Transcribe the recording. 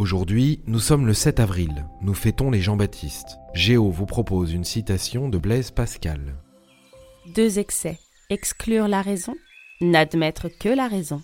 Aujourd'hui, nous sommes le 7 avril, nous fêtons les Jean-Baptiste. Géo vous propose une citation de Blaise Pascal. Deux excès. Exclure la raison, n'admettre que la raison.